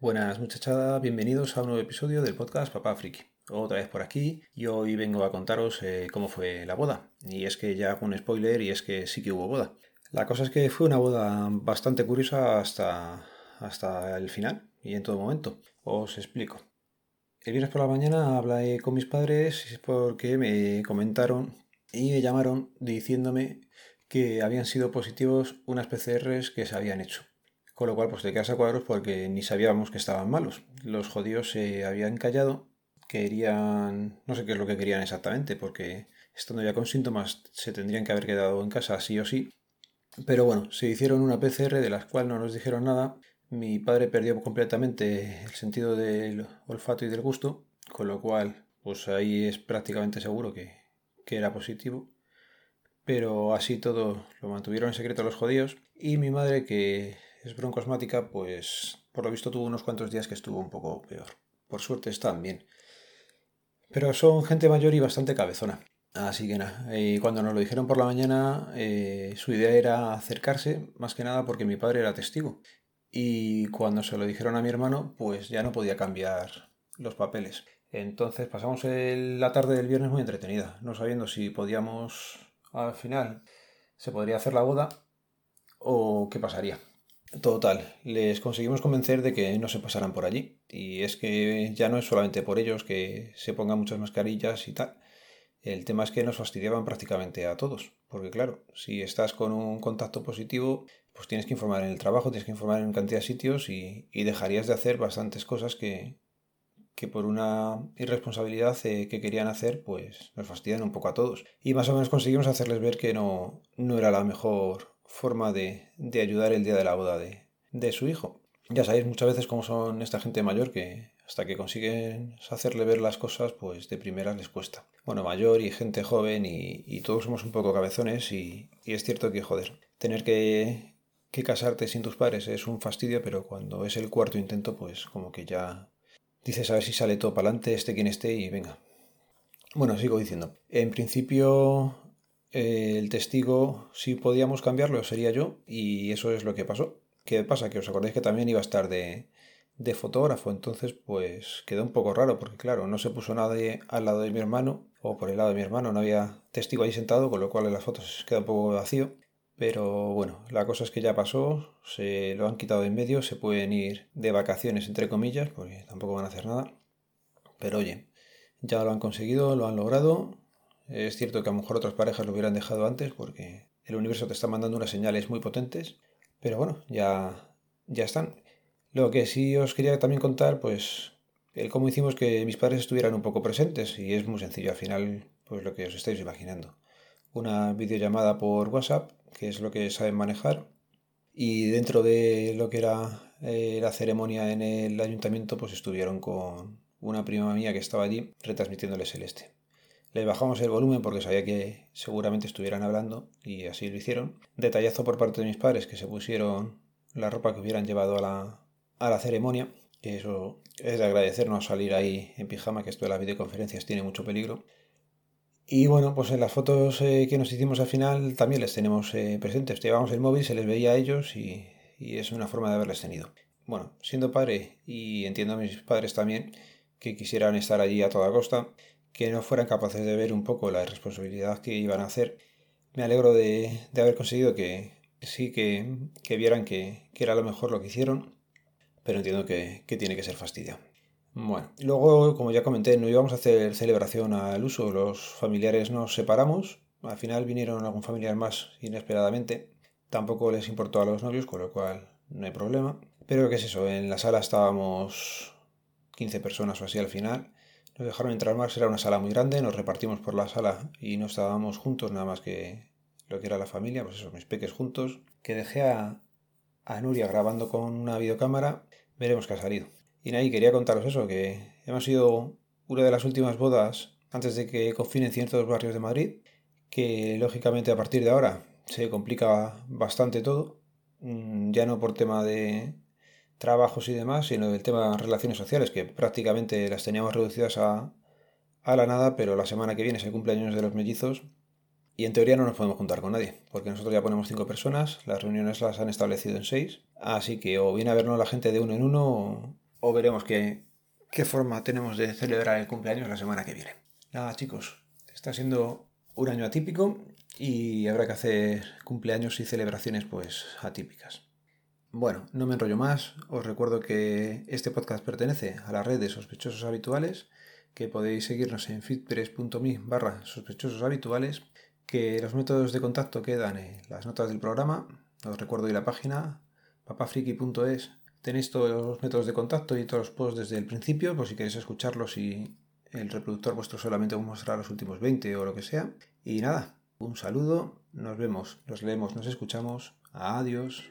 Buenas muchachada, bienvenidos a un nuevo episodio del podcast Papá Friki. Otra vez por aquí y hoy vengo a contaros eh, cómo fue la boda. Y es que ya hago un spoiler y es que sí que hubo boda. La cosa es que fue una boda bastante curiosa hasta, hasta el final y en todo momento. Os explico. El viernes por la mañana hablé con mis padres porque me comentaron y me llamaron diciéndome que habían sido positivos unas PCRs que se habían hecho. Con lo cual, pues te quedas a cuadros porque ni sabíamos que estaban malos. Los jodidos se habían callado, querían. no sé qué es lo que querían exactamente, porque estando ya con síntomas se tendrían que haber quedado en casa sí o sí. Pero bueno, se hicieron una PCR de la cual no nos dijeron nada. Mi padre perdió completamente el sentido del olfato y del gusto, con lo cual, pues ahí es prácticamente seguro que, que era positivo. Pero así todo lo mantuvieron en secreto los jodidos. Y mi madre, que es broncosmática, pues por lo visto tuvo unos cuantos días que estuvo un poco peor. Por suerte están bien. Pero son gente mayor y bastante cabezona. Así que nada, y cuando nos lo dijeron por la mañana, eh, su idea era acercarse, más que nada porque mi padre era testigo. Y cuando se lo dijeron a mi hermano, pues ya no podía cambiar los papeles. Entonces pasamos la tarde del viernes muy entretenida, no sabiendo si podíamos, al final, se podría hacer la boda o qué pasaría. Total, les conseguimos convencer de que no se pasaran por allí. Y es que ya no es solamente por ellos que se pongan muchas mascarillas y tal. El tema es que nos fastidiaban prácticamente a todos. Porque claro, si estás con un contacto positivo, pues tienes que informar en el trabajo, tienes que informar en cantidad de sitios y, dejarías de hacer bastantes cosas que, que por una irresponsabilidad eh, que querían hacer, pues nos fastidian un poco a todos. Y más o menos conseguimos hacerles ver que no, no era la mejor forma de, de ayudar el día de la boda de, de su hijo. Ya sabéis muchas veces cómo son esta gente mayor que hasta que consiguen hacerle ver las cosas, pues de primeras les cuesta. Bueno, mayor y gente joven y, y todos somos un poco cabezones y, y, es cierto que, joder, tener que, que casarte sin tus padres es un fastidio, pero cuando es el cuarto intento, pues como que ya dices a ver si sale todo para adelante, esté quien esté y venga. Bueno, sigo diciendo. En principio el testigo, si podíamos cambiarlo, sería yo, y eso es lo que pasó. ¿Qué pasa? Que os acordáis que también iba a estar de, de fotógrafo, entonces pues quedó un poco raro, porque claro, no se puso nadie al lado de mi hermano, o por el lado de mi hermano, no había testigo ahí sentado, con lo cual en las fotos queda un poco vacío. Pero bueno, la cosa es que ya pasó, se lo han quitado de en medio, se pueden ir de vacaciones entre comillas, porque tampoco van a hacer nada. Pero oye, ya lo han conseguido, lo han logrado, es cierto que a lo mejor otras parejas lo hubieran dejado antes porque el universo te está mandando unas señales muy potentes, pero bueno, ya, ya están. Lo que sí os quería también contar, pues, el cómo hicimos que mis padres estuvieran un poco presentes y es muy sencillo, al final, pues lo que os estáis imaginando. Una videollamada por WhatsApp, que es lo que saben manejar, y dentro de lo que era eh, la ceremonia en el ayuntamiento, pues estuvieron con una prima mía que estaba allí retransmitiéndoles el este. Le bajamos el volumen porque sabía que seguramente estuvieran hablando y así lo hicieron. Detallazo por parte de mis padres que se pusieron la ropa que hubieran llevado a la, a la ceremonia. Que eso es de agradecernos salir ahí en pijama, que esto de las videoconferencias tiene mucho peligro. Y bueno, pues en las fotos eh, que nos hicimos al final también les tenemos eh, presentes. Llevamos el móvil, se les veía a ellos y, y es una forma de haberles tenido. Bueno, siendo padre y entiendo a mis padres también que quisieran estar allí a toda costa, que no fueran capaces de ver un poco la responsabilidad que iban a hacer. Me alegro de, haber conseguido que, sí, que, vieran que, era lo mejor lo que hicieron, pero entiendo que, tiene que ser fastidio. Bueno, luego, como ya comenté, no íbamos a hacer celebración al uso, los familiares nos separamos, al final vinieron algún familiar más inesperadamente, tampoco les importó a los novios, con lo cual no hay problema. Pero qué es eso, en la sala estábamos 15 personas o así al final, nos dejaron entrar más, era una sala muy grande, nos repartimos por la sala y no estábamos juntos, nada más que lo que era la familia, pues eso, mis peques juntos, que dejé a, Nuria grabando con una videocámara, veremos qué ha salido. Y nadie quería contaros eso, que hemos sido una de las últimas bodas antes de que confinen ciertos barrios de Madrid, que lógicamente a partir de ahora se complica bastante todo, mm, ya no por tema de, trabajos y demás, sino del tema relaciones sociales, que prácticamente las teníamos reducidas a, a la nada, pero la semana que viene es el cumpleaños de los mellizos y en teoría no nos podemos juntar con nadie, porque nosotros ya ponemos cinco personas, las reuniones las han establecido en seis, así que o viene a vernos la gente de uno en uno o veremos qué, qué forma tenemos de celebrar el cumpleaños la semana que viene. Nada, chicos, está siendo un año atípico y habrá que hacer cumpleaños y celebraciones pues atípicas. Bueno, no me enrollo más, os recuerdo que este podcast pertenece a la red de sospechosos habituales, que podéis seguirnos en fitpress.me barra sospechosos habituales, que los métodos de contacto quedan en las notas del programa, os recuerdo hoy la página papafriki.es, tenéis todos los métodos de contacto y todos los posts desde el principio, por si queréis escucharlos y el reproductor vuestro solamente os mostrará los últimos 20 o lo que sea. Y nada, un saludo, nos vemos, nos leemos, nos escuchamos, adiós.